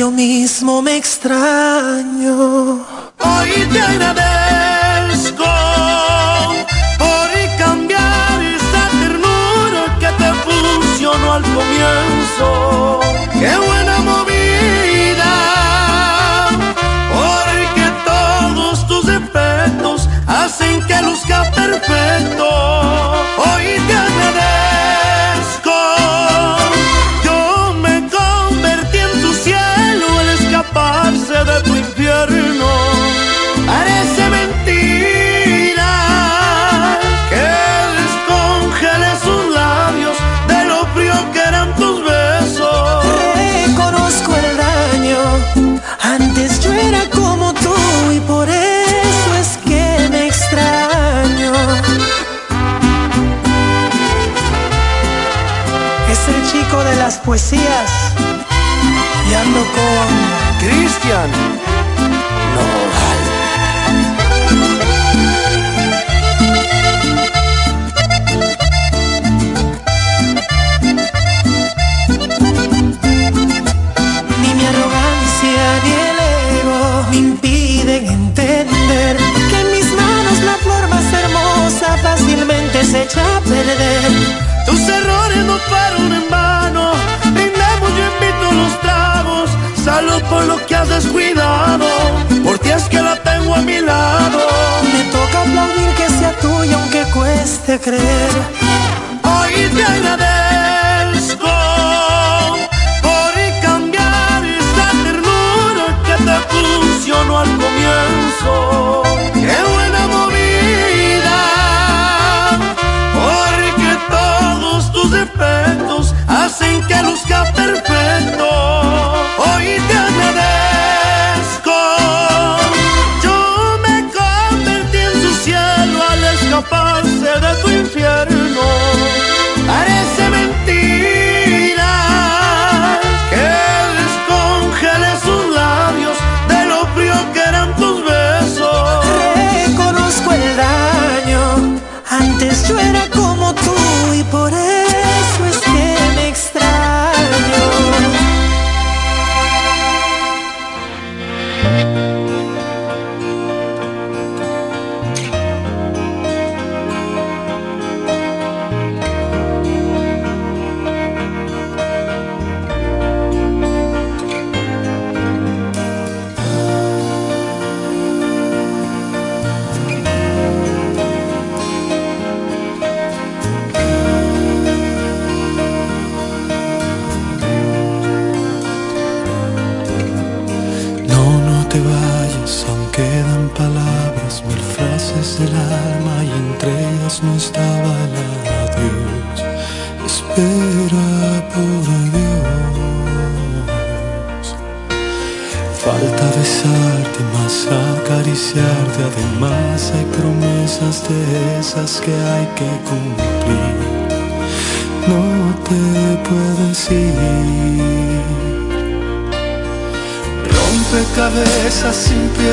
yo mismo me extraño. Ni mi arrogancia ni el ego me impiden entender que en mis manos la flor más hermosa fácilmente se echa a perder. Tus errores no fueron por lo que has descuidado. Por ti es que la tengo a mi lado. Me toca aplaudir que sea tuya aunque cueste creer. Hoy te agradezco por cambiar esa ternura que te funcionó al comienzo. Qué buena movida, porque todos tus defectos hacen que luzca perfecto.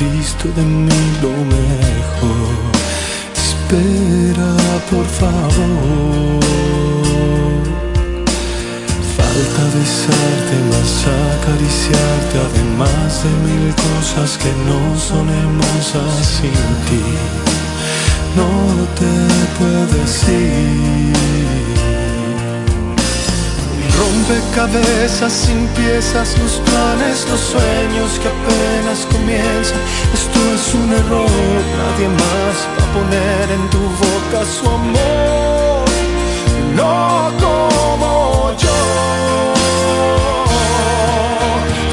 Visto de mí lo mejor. Espera, por favor. Falta besarte, más acariciarte, además de mil cosas que no son hermosas sin ti. No te puedes ir. Rompecabezas sin piezas, los planes, los sueños que apenas comienzan. Esto es un error, nadie más va a poner en tu boca su amor. No como yo.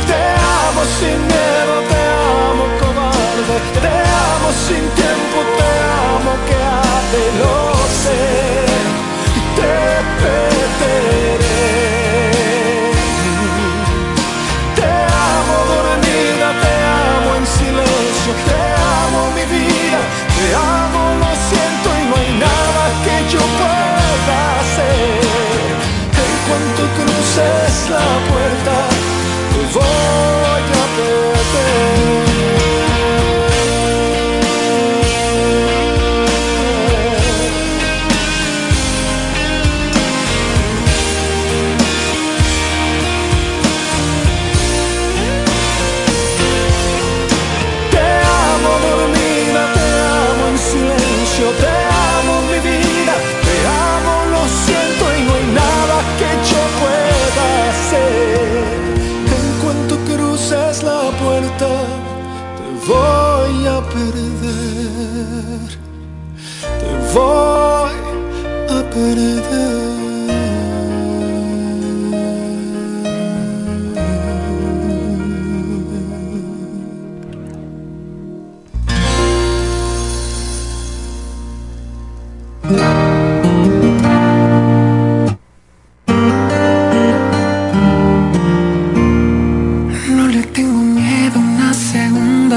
Te amo sin miedo, te amo cobarde, te amo sin tiempo, te amo que hace lo sé.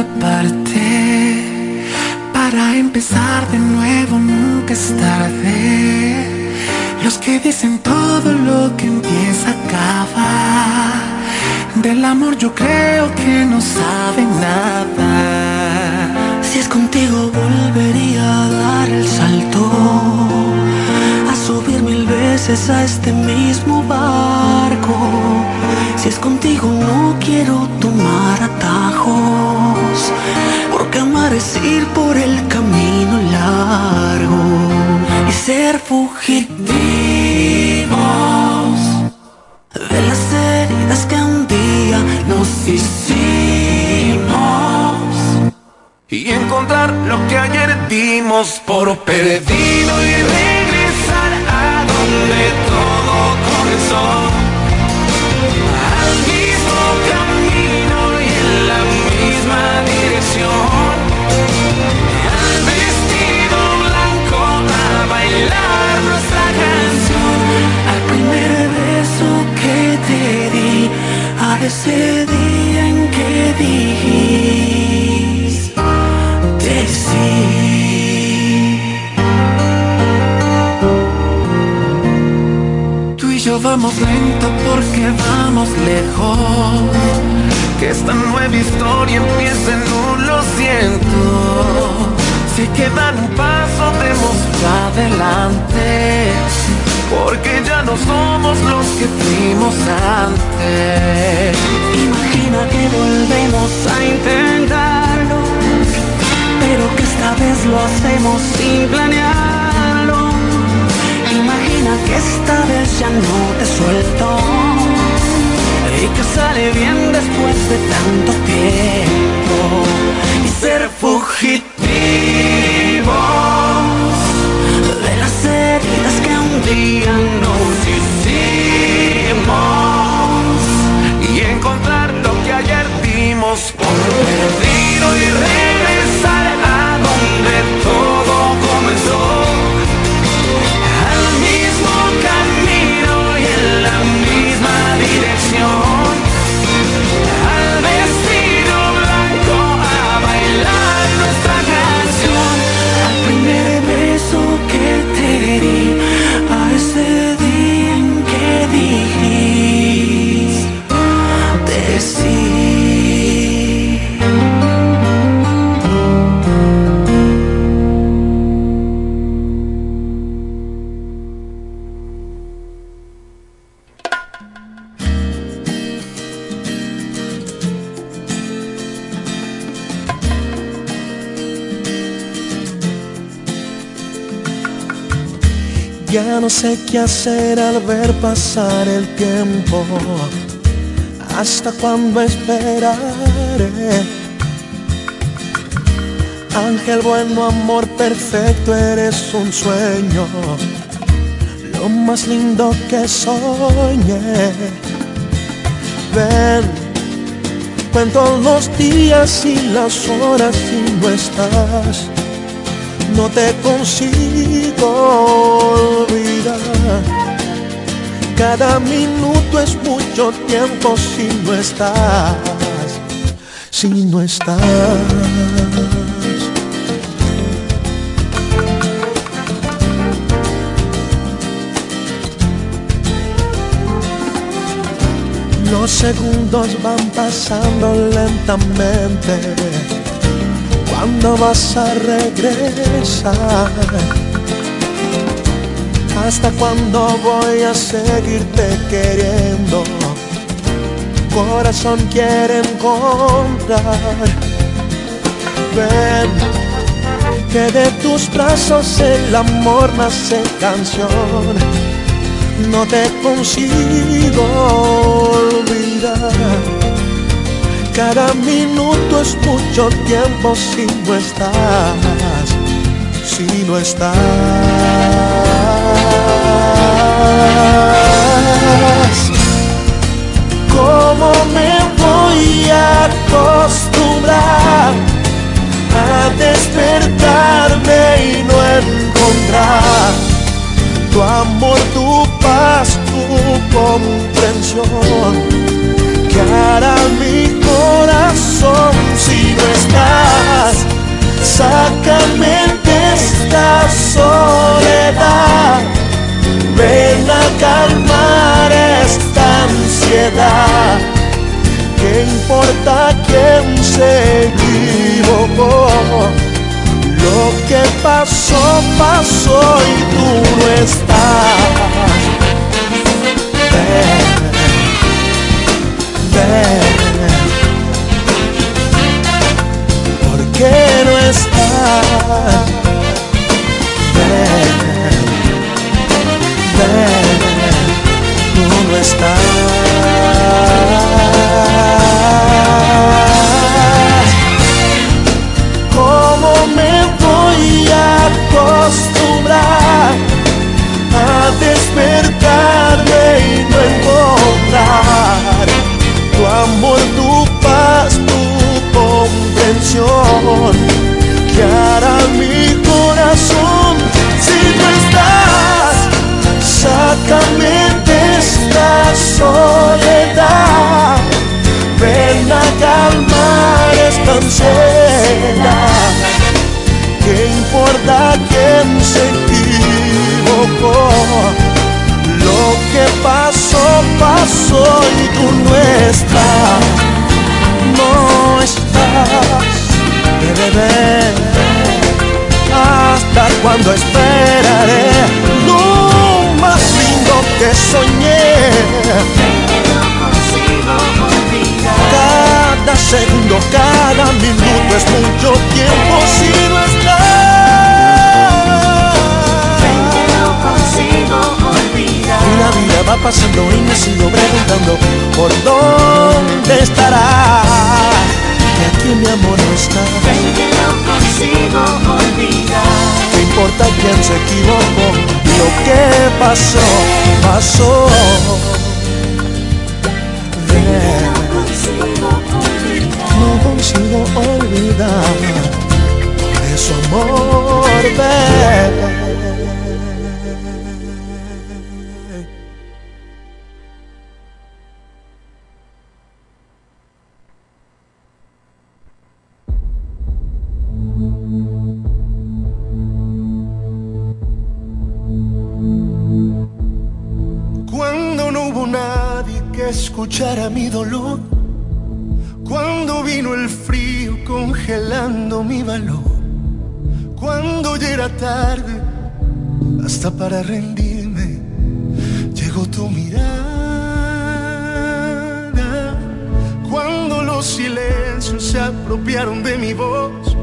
aparte para empezar de nuevo, nunca es tarde. Los que dicen todo lo que empieza acaba. Del amor yo creo que no saben nada. Si es contigo volvería a dar el salto subir mil veces a este mismo barco. Si es contigo no quiero tomar atajos, porque amar es ir por el camino largo y ser fugitivos de las heridas que un día nos hicimos y encontrar lo que ayer dimos por perdido y Al mismo camino y en la misma dirección. Al vestido blanco a bailar nuestra canción. Al primer beso que te di, a ese día en que dijiste. vamos lento porque vamos lejos. Que esta nueva historia empiece en lo siento. Si hay que dar un paso, demos adelante. Porque ya no somos los que fuimos antes. Imagina que volvemos a intentarlo. Pero que esta vez lo hacemos sin planear que esta vez ya no te suelto y que sale bien después de tanto tiempo y ser fugitivos de las heridas que un día nos hicimos y encontrar lo que ayer dimos por perdido y regresado canción No sé qué hacer al ver pasar el tiempo. ¿Hasta cuándo esperaré? Ángel bueno, amor perfecto, eres un sueño. Lo más lindo que soñé. Ven, cuento los días y las horas y no estás no te consigo olvidar. Cada minuto es mucho tiempo si no estás, si no estás. Los segundos van pasando lentamente ¿Cuándo vas a regresar? ¿Hasta cuándo voy a seguirte queriendo? Corazón quiere encontrar. Ven, que de tus brazos el amor nace canción. No te consigo olvidar. Cada minuto es mucho tiempo si no estás, si no estás. ¿Cómo me voy a acostumbrar a despertarme y no encontrar tu amor, tu paz, tu comprensión? Que hará mi corazón si no estás? Sácame de esta soledad. Ven a calmar esta ansiedad. ¿Qué importa quién se equivocó? Lo que pasó, pasó y tú no estás. Es mucho tiempo si no estás. Y la vida va pasando y me sigo preguntando por dónde estará. Que aquí mi amor no está. ¿Qué importa quién se equivocó? Lo que pasó, pasó. Ven, amor. Ven. Escuchara mi dolor, cuando vino el frío congelando mi valor, cuando ya era tarde, hasta para rendirme, llegó tu mirada, cuando los silencios se apropiaron de mi voz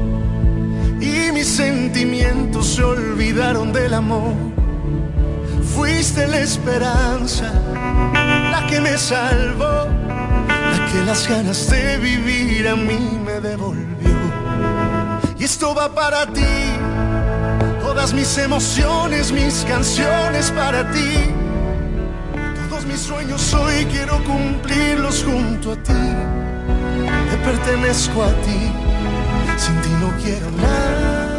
y mis sentimientos se olvidaron del amor. Fuiste la esperanza, la que me salvó, la que las ganas de vivir a mí me devolvió. Esto va para ti, todas mis emociones, mis canciones para ti. Todos mis sueños hoy quiero cumplirlos junto a ti. Te pertenezco a ti, sin ti no quiero nada.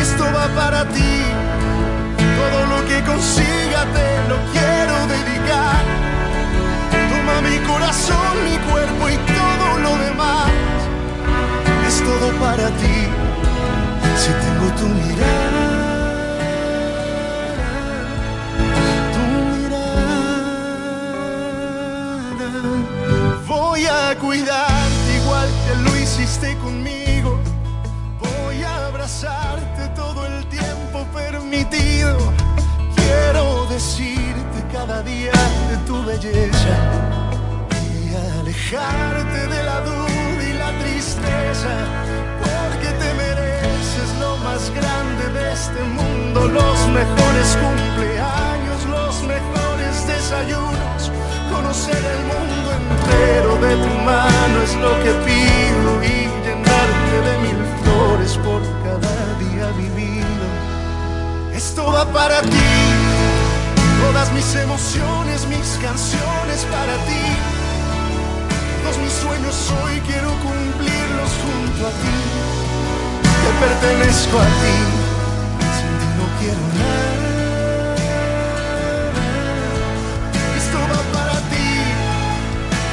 Esto va para ti. Todo lo que consiga te lo quiero dedicar. Toma mi corazón, mi cuerpo y todo lo demás. Todo para ti. Si tengo tu mirada. Tu mirada. Voy a cuidarte igual que lo hiciste conmigo. Voy a abrazarte todo el tiempo permitido. Quiero decirte cada día de tu belleza y alejarte de la duda y la tristeza, mejores cumpleaños, los mejores desayunos, conocer el mundo entero de tu mano es lo que pido y llenarte de mil flores por cada día vivido. va para ti. Todas mis emociones, mis canciones para ti. Todos mis sueños hoy quiero cumplirlos junto a ti. Te pertenezco a ti, Esto va para ti,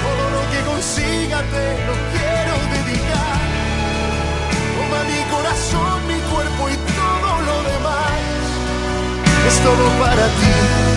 todo lo que consiga te lo quiero dedicar. Toma mi corazón, mi cuerpo y todo lo demás. Es todo para ti.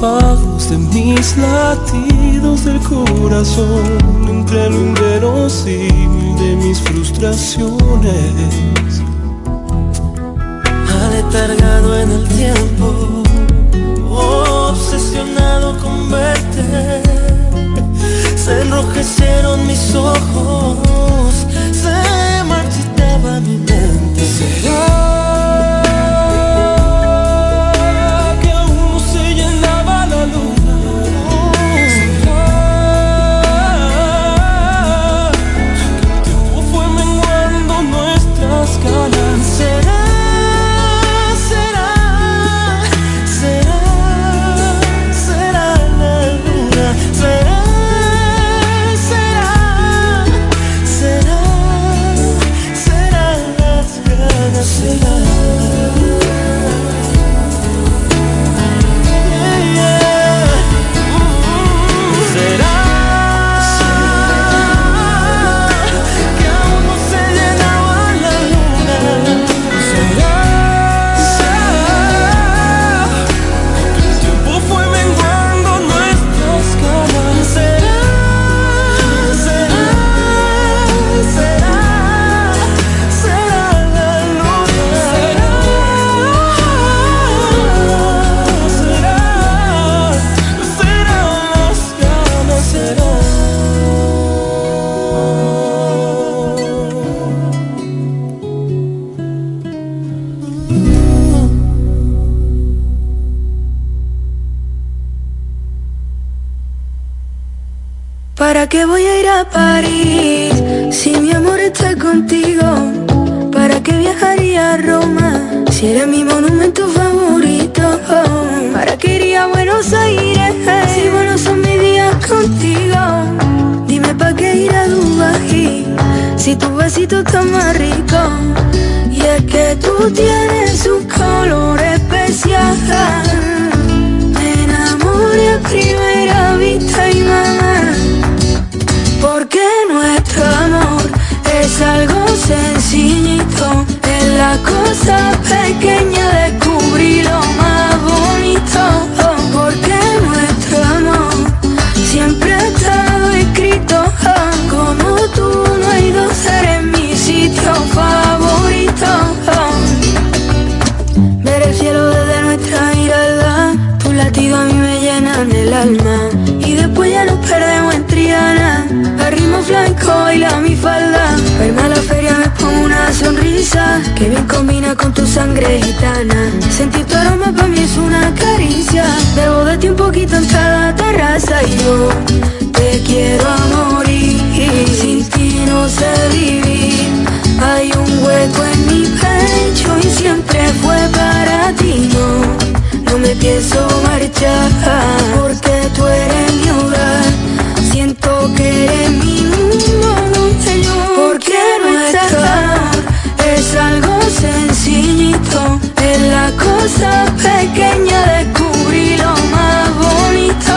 De mis latidos del corazón, entre lo inverosímil de mis frustraciones. Aletargado en el tiempo, obsesionado con verte, se enrojecieron mis ojos, se marchitaba mi mente. Qué voy a ir a París si mi amor está contigo? ¿Para qué viajaría a Roma si eres mi monumento favorito? ¿Para qué iría a Buenos Aires si buenos son mis días contigo? Dime para qué ir a Dubái si tu besito está más rico. Y es que tú tienes Es la cosa pequeña, al ritmo flanco baila mi falda. Verme a la feria me pongo una sonrisa, que bien combina con tu sangre gitana. Sentir tu aroma para mí es una caricia, debo de ti un poquito en cada terraza y yo te quiero a morir. Sin ti no sé vivir. Hay un hueco en mi pecho y siempre fue para ti. No, no me pienso marchar porque cosa pequeña, descubrí lo más bonito.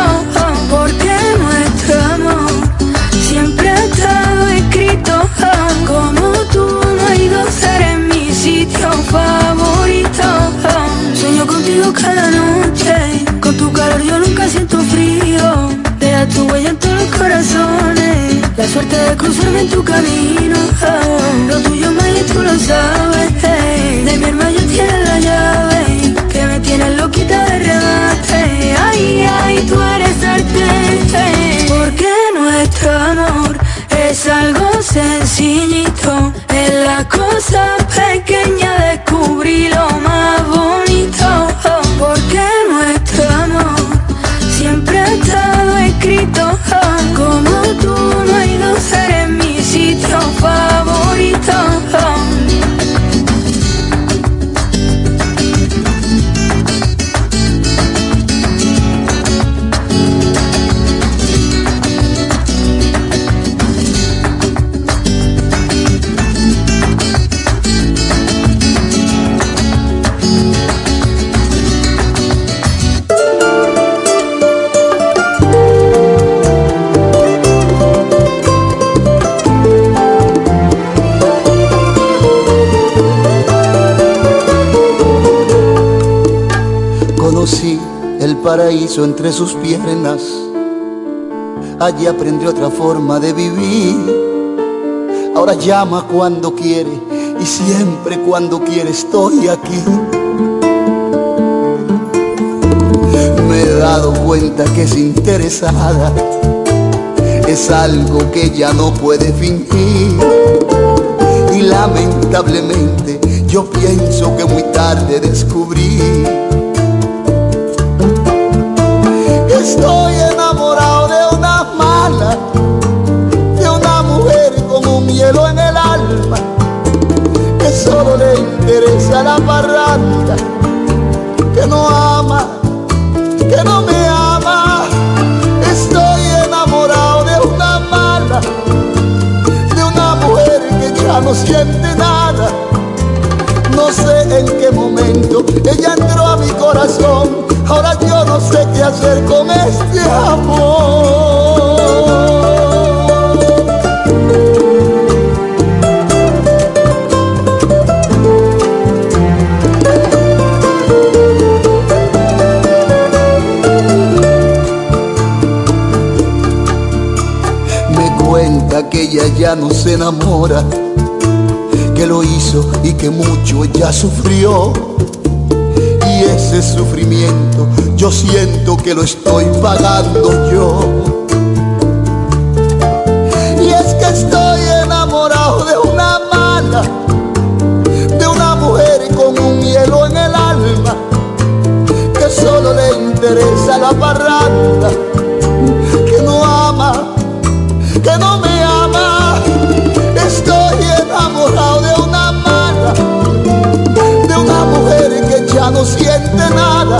Porque nuestro amor siempre ha estado escrito. Como tú no hay dos, eres mi sitio favorito. Sueño contigo cada noche, con tu calor yo nunca siento frío. Deja tu huella en todos los corazones, la suerte de cruzarme en tu camino. Lo tuyo más y tú lo sabes. La paraíso entre sus piernas. Allí aprendí otra forma de vivir. Ahora llama cuando quiere y siempre cuando quiere estoy aquí. Me he dado cuenta que es interesada. Es algo que ya no puede fingir. Y lamentablemente yo pienso que muy tarde descubrí solo le interesa la parranda, que no ama, que no me ama. Estoy enamorado de una mala, de una mujer que ya no siente nada. No sé en qué momento ella entró a mi corazón. Ahora yo no sé qué hacer con este amor. Ya no se enamora, que lo hizo y que mucho ella sufrió. Y ese sufrimiento yo siento que lo estoy pagando yo. Y es que estoy enamorado de una mala, de una mujer con un hielo en el alma, que solo le interesa la parranda, que no ama, que no nada.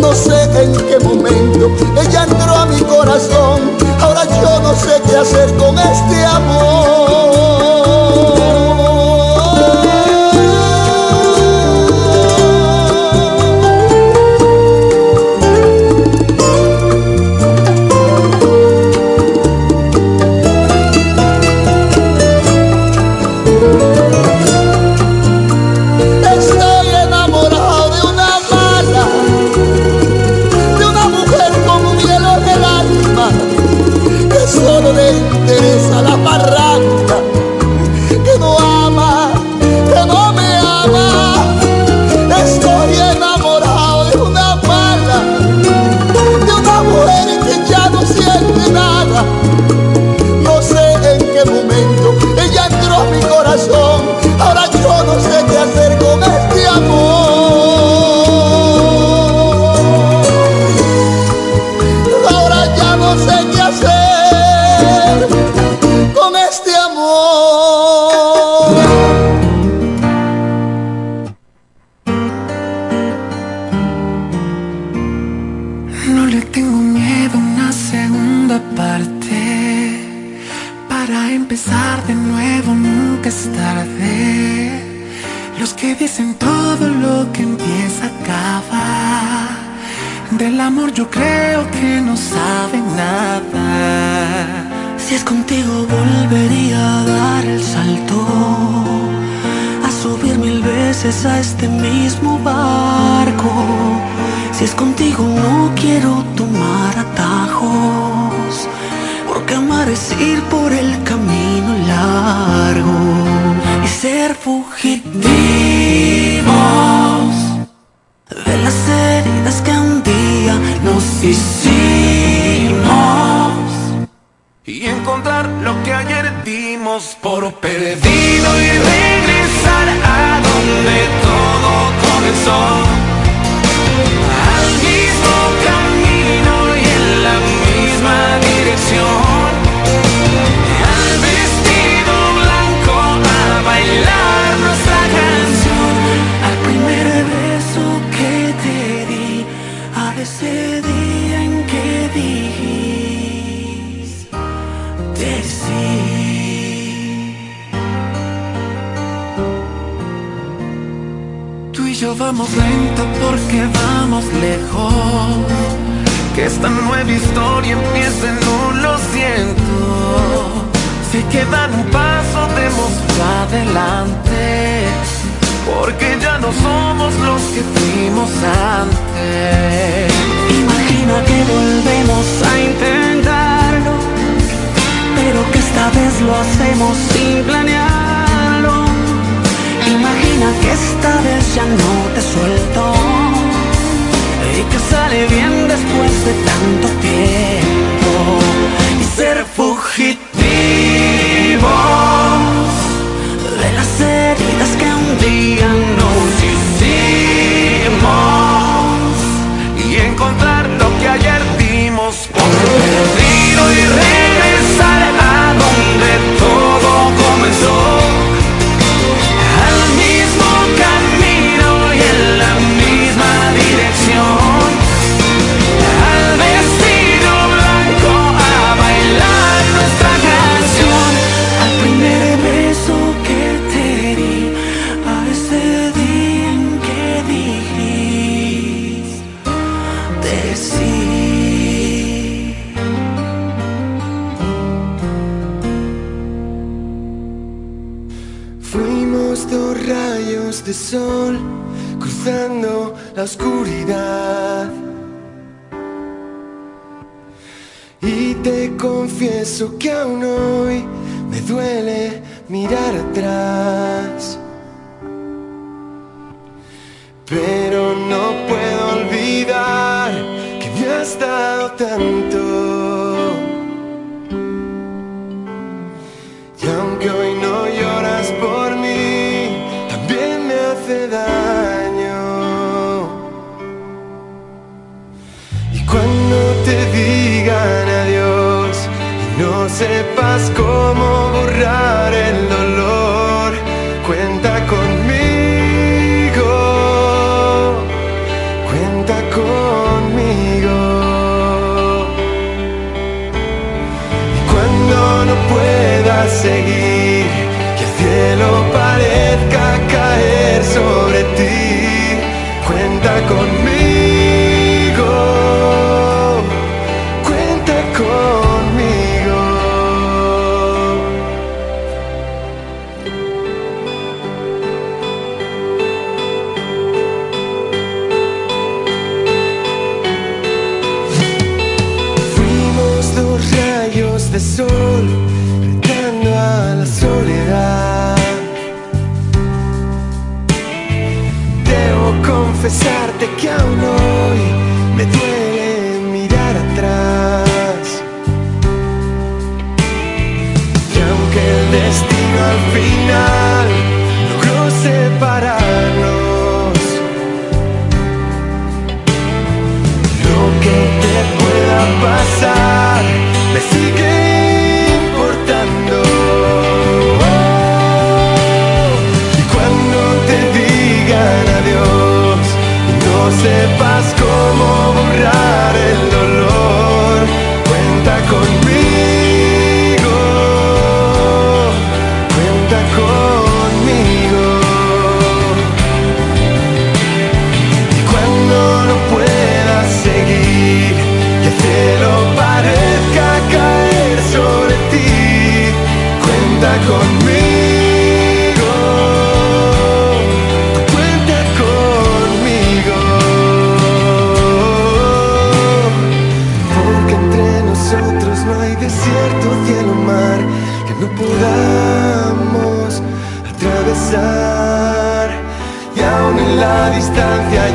No sé en qué momento ella entró a mi corazón. Ahora yo no sé qué hacer con este amor. Fugitivos de las heridas que un día nos hicimos y encontrar lo que ayer dimos por perdido y regresar a donde todo comenzó. Porque vamos lejos. Que esta nueva historia empiece un lo siento. Si quedan un paso, demos adelante. Porque ya no somos los que fuimos antes. Imagina que volvemos a intentarlo, pero que esta vez lo hacemos sin planearlo. Imagina que esta vez ya no te suelto que sale bien después de tanto tiempo. Y ser fugitivos de las heridas que un día nos hicimos dado tanto. Destino al final logró separarnos, lo que te pueda pasar me sigue importando. Y cuando te digan adiós no sepas cómo borrar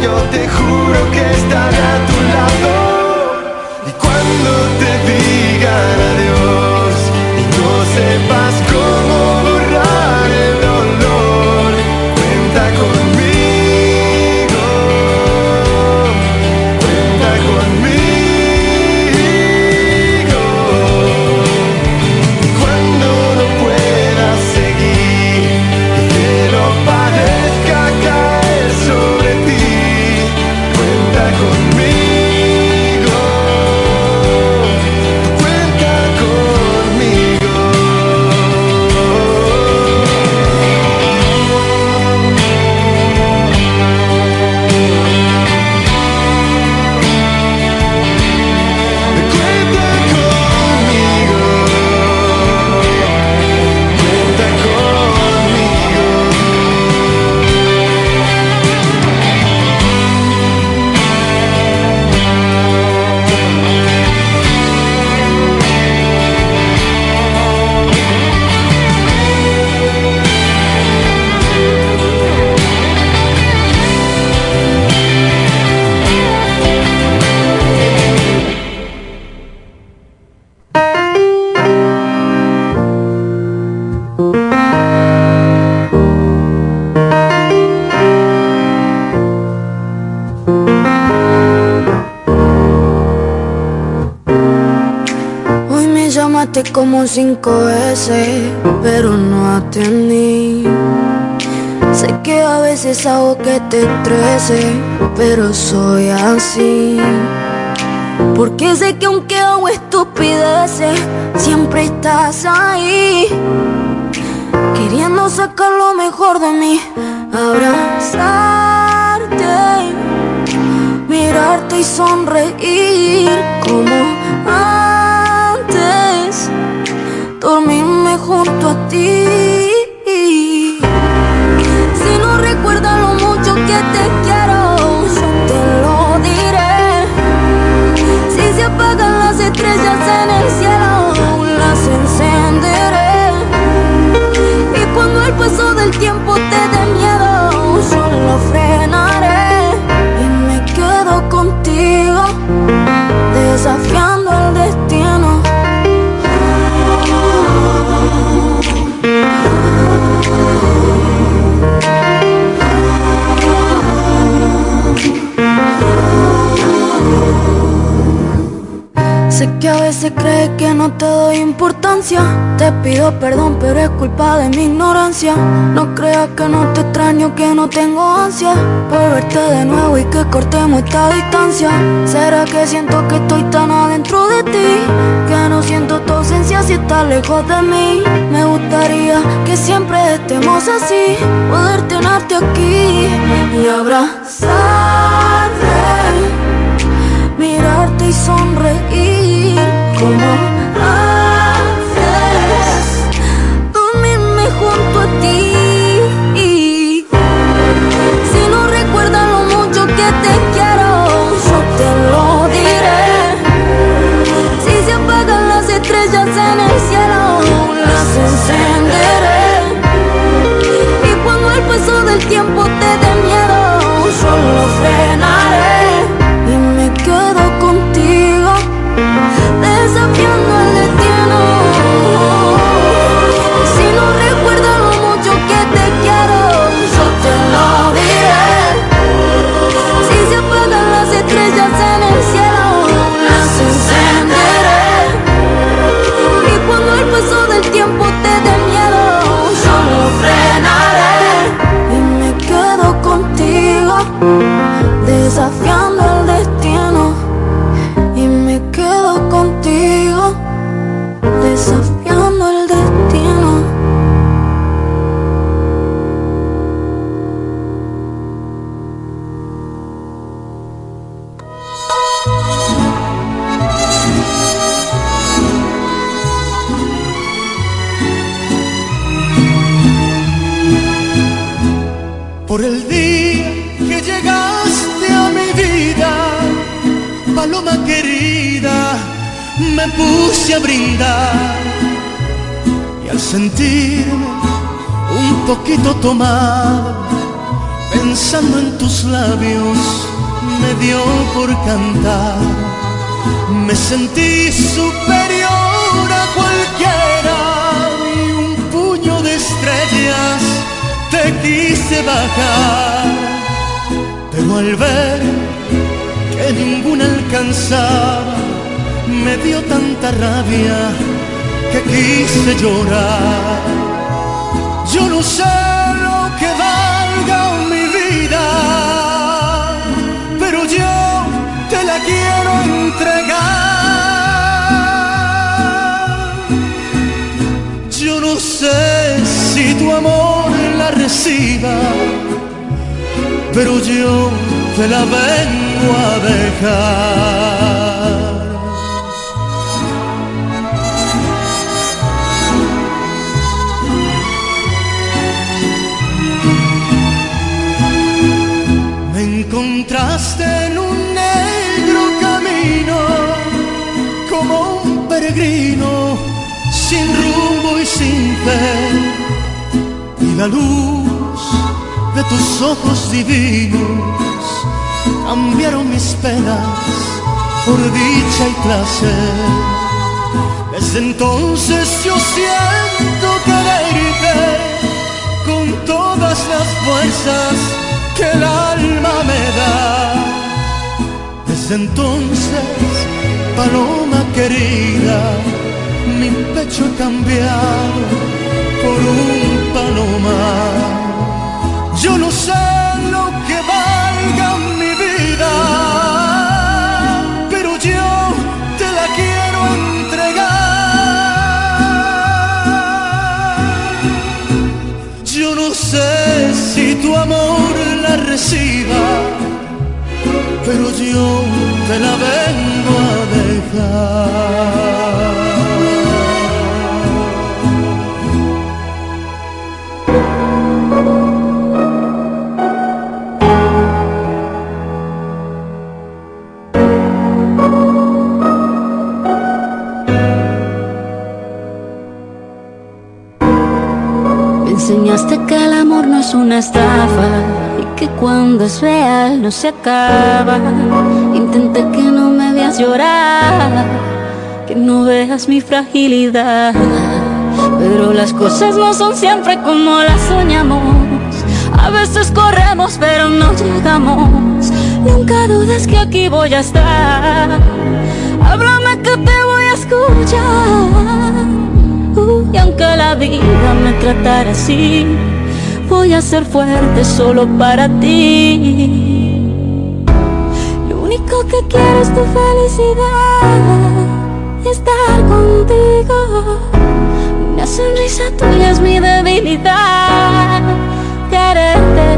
yo te juro que estaré a tu como cinco veces, pero no atendí. Sé que a veces hago que te estrese, pero soy así. Porque sé que aunque hago estupideces, siempre estás ahí. Queriendo sacar lo mejor de mí, abrazarte, mirarte y sonreír como dormirme junto a ti. Si no recuerdas lo mucho que te quiero, yo te lo diré. Si se apagan las estrellas en el cielo, las encenderé. Y cuando el paso del tiempo te dé miedo, que a veces crees que no te doy importancia. Te pido perdón, pero es culpa de mi ignorancia. No creas que no te extraño, que no tengo ansia por verte de nuevo y que cortemos esta distancia. ¿Será que siento que estoy tan adentro de ti? Que no siento tu ausencia si estás lejos de mí. Me gustaría que siempre estemos así, poder tenerte aquí y abrazarte mirarte y sonreír como antes, dormirme junto a ti. Si no recuerdas lo mucho que te quiero, yo te lo diré. Si se apagan las estrellas en el cielo, las encenderé. Y cuando el paso del tiempo te contigo, desafiando Al ver que ninguna alcanzaba, me dio tanta rabia que quise llorar. Yo no sé lo que valga mi vida, pero yo te la quiero entregar. Yo no sé si tu amor la reciba, pero yo te la vengo a dejar. encontraste en un negro camino como un peregrino sin rumbo y sin fe y la luz de tus ojos divinos cambiaron mis penas por dicha y placer desde entonces yo siento quererte con todas las fuerzas que el alma me da. Desde entonces, paloma querida, mi pecho ha cambiado por un palomar. Yo no sé te la vengo a dejar. No se acaba. Intenté que no me veas llorar, que no veas mi fragilidad. Pero las cosas no son siempre como las soñamos. A veces corremos pero no llegamos. Nunca dudes que aquí voy a estar. Háblame que te voy a escuchar. y aunque la vida me tratara así voy a ser fuerte solo para ti. Único que quiero es tu felicidad estar contigo. Una sonrisa tuya es mi debilidad. Quererte